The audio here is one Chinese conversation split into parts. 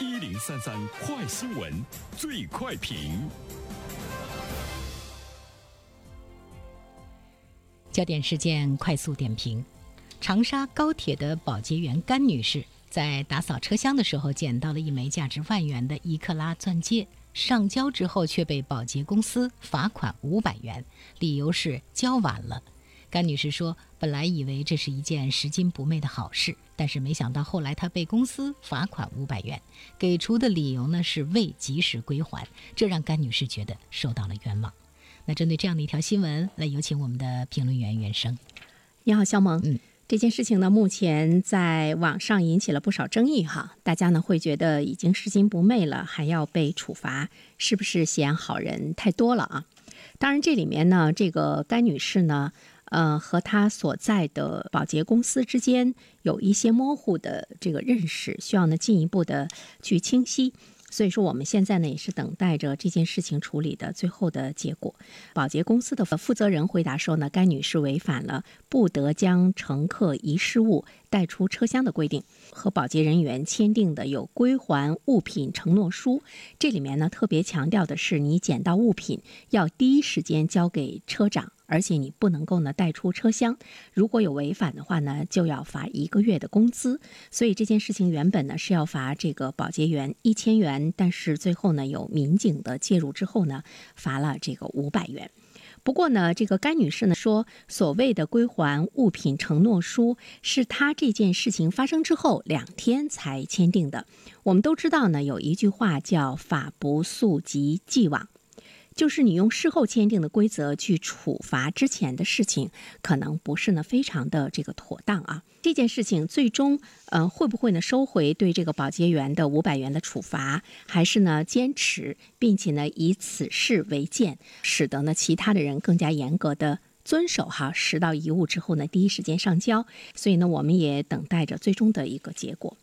一零三三快新闻，最快评。焦点事件快速点评：长沙高铁的保洁员甘女士在打扫车厢的时候，捡到了一枚价值万元的一克拉钻戒，上交之后却被保洁公司罚款五百元，理由是交晚了。甘女士说：“本来以为这是一件拾金不昧的好事，但是没想到后来她被公司罚款五百元，给出的理由呢是未及时归还，这让甘女士觉得受到了冤枉。”那针对这样的一条新闻，来有请我们的评论员袁生。你好，肖萌。嗯，这件事情呢，目前在网上引起了不少争议哈，大家呢会觉得已经拾金不昧了，还要被处罚，是不是嫌好人太多了啊？当然，这里面呢，这个甘女士呢。呃，和他所在的保洁公司之间有一些模糊的这个认识，需要呢进一步的去清晰。所以说，我们现在呢也是等待着这件事情处理的最后的结果。保洁公司的负责人回答说呢，该女士违反了不得将乘客遗失物带出车厢的规定，和保洁人员签订的有归还物品承诺书。这里面呢特别强调的是，你捡到物品要第一时间交给车长。而且你不能够呢带出车厢，如果有违反的话呢，就要罚一个月的工资。所以这件事情原本呢是要罚这个保洁员一千元，但是最后呢有民警的介入之后呢，罚了这个五百元。不过呢，这个该女士呢说，所谓的归还物品承诺书是她这件事情发生之后两天才签订的。我们都知道呢，有一句话叫“法不溯及既往”。就是你用事后签订的规则去处罚之前的事情，可能不是呢非常的这个妥当啊。这件事情最终，呃，会不会呢收回对这个保洁员的五百元的处罚，还是呢坚持，并且呢以此事为鉴，使得呢其他的人更加严格的遵守哈，拾到遗物之后呢第一时间上交。所以呢，我们也等待着最终的一个结果。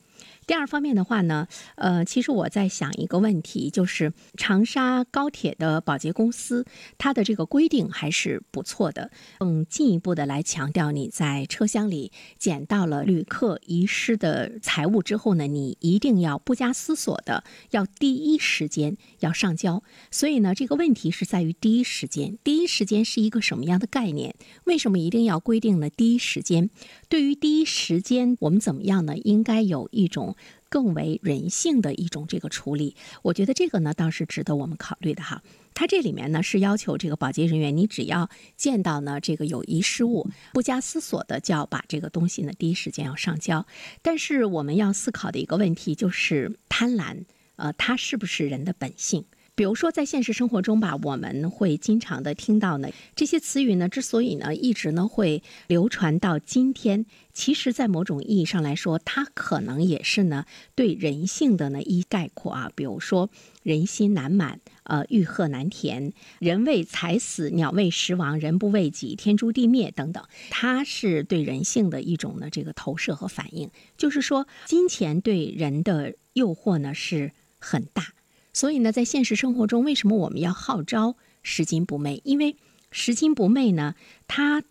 第二方面的话呢，呃，其实我在想一个问题，就是长沙高铁的保洁公司，它的这个规定还是不错的。更进一步的来强调，你在车厢里捡到了旅客遗失的财物之后呢，你一定要不加思索的要第一时间要上交。所以呢，这个问题是在于第一时间。第一时间是一个什么样的概念？为什么一定要规定呢？第一时间，对于第一时间，我们怎么样呢？应该有一种。更为人性的一种这个处理，我觉得这个呢倒是值得我们考虑的哈。它这里面呢是要求这个保洁人员，你只要见到呢这个有遗失物，不加思索的就要把这个东西呢第一时间要上交。但是我们要思考的一个问题就是贪婪，呃，它是不是人的本性？比如说，在现实生活中吧，我们会经常的听到呢这些词语呢，之所以呢一直呢会流传到今天，其实，在某种意义上来说，它可能也是呢对人性的呢一概括啊。比如说，人心难满，呃，欲壑难填，人为财死，鸟为食亡，人不为己，天诛地灭等等，它是对人性的一种呢这个投射和反应。就是说，金钱对人的诱惑呢是很大。所以呢，在现实生活中，为什么我们要号召拾金不昧？因为拾金不昧呢，它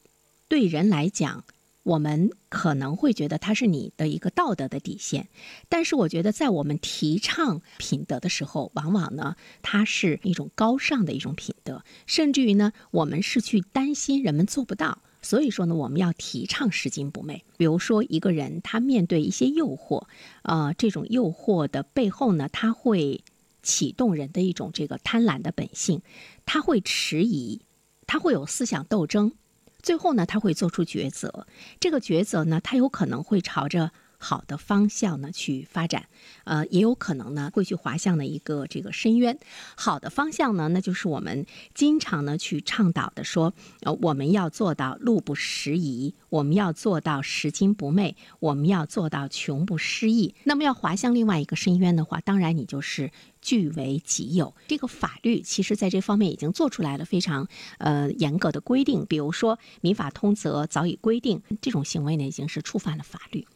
对人来讲，我们可能会觉得它是你的一个道德的底线。但是，我觉得在我们提倡品德的时候，往往呢，它是一种高尚的一种品德，甚至于呢，我们是去担心人们做不到。所以说呢，我们要提倡拾金不昧。比如说，一个人他面对一些诱惑，呃，这种诱惑的背后呢，他会。启动人的一种这个贪婪的本性，他会迟疑，他会有思想斗争，最后呢，他会做出抉择。这个抉择呢，他有可能会朝着。好的方向呢去发展，呃，也有可能呢会去滑向的一个这个深渊。好的方向呢，那就是我们经常呢去倡导的，说呃我们要做到路不拾遗，我们要做到拾金不昧，我们要做到穷不失意。那么要滑向另外一个深渊的话，当然你就是据为己有。这个法律其实在这方面已经做出来了非常呃严格的规定，比如说《民法通则》早已规定，这种行为呢已经是触犯了法律。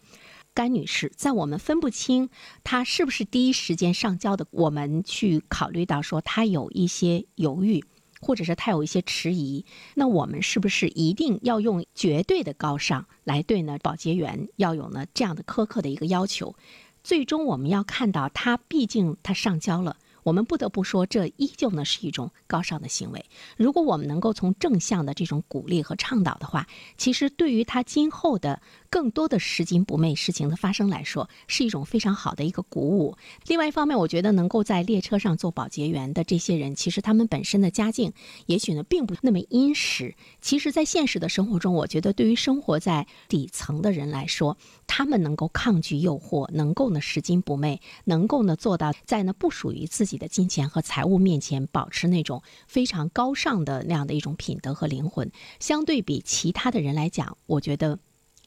甘女士，在我们分不清她是不是第一时间上交的，我们去考虑到说她有一些犹豫，或者是她有一些迟疑，那我们是不是一定要用绝对的高尚来对呢？保洁员要有呢这样的苛刻的一个要求？最终我们要看到，他毕竟他上交了。我们不得不说，这依旧呢是一种高尚的行为。如果我们能够从正向的这种鼓励和倡导的话，其实对于他今后的更多的拾金不昧事情的发生来说，是一种非常好的一个鼓舞。另外一方面，我觉得能够在列车上做保洁员的这些人，其实他们本身的家境也许呢并不那么殷实。其实，在现实的生活中，我觉得对于生活在底层的人来说，他们能够抗拒诱惑，能够呢拾金不昧，能够呢做到在呢不属于自己。的金钱和财物面前，保持那种非常高尚的那样的一种品德和灵魂，相对比其他的人来讲，我觉得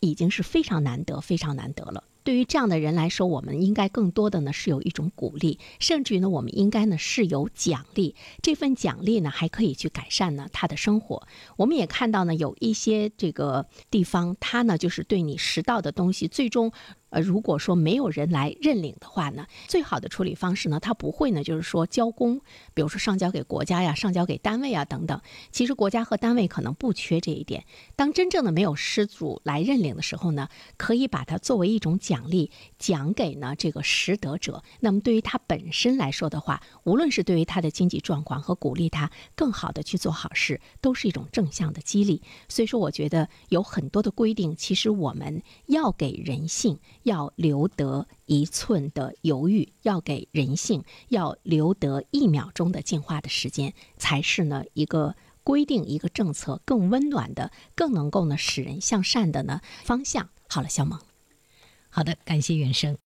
已经是非常难得、非常难得了。对于这样的人来说，我们应该更多的呢是有一种鼓励，甚至于呢，我们应该呢是有奖励。这份奖励呢，还可以去改善呢他的生活。我们也看到呢，有一些这个地方，他呢就是对你拾到的东西，最终。呃，如果说没有人来认领的话呢，最好的处理方式呢，他不会呢，就是说交公，比如说上交给国家呀，上交给单位啊等等。其实国家和单位可能不缺这一点。当真正的没有失主来认领的时候呢，可以把它作为一种奖励，奖给呢这个拾得者。那么对于他本身来说的话，无论是对于他的经济状况和鼓励他更好的去做好事，都是一种正向的激励。所以说，我觉得有很多的规定，其实我们要给人性。要留得一寸的犹豫，要给人性要留得一秒钟的进化的时间，才是呢一个规定一个政策更温暖的、更能够呢使人向善的呢方向。好了，小萌，好的，感谢原生。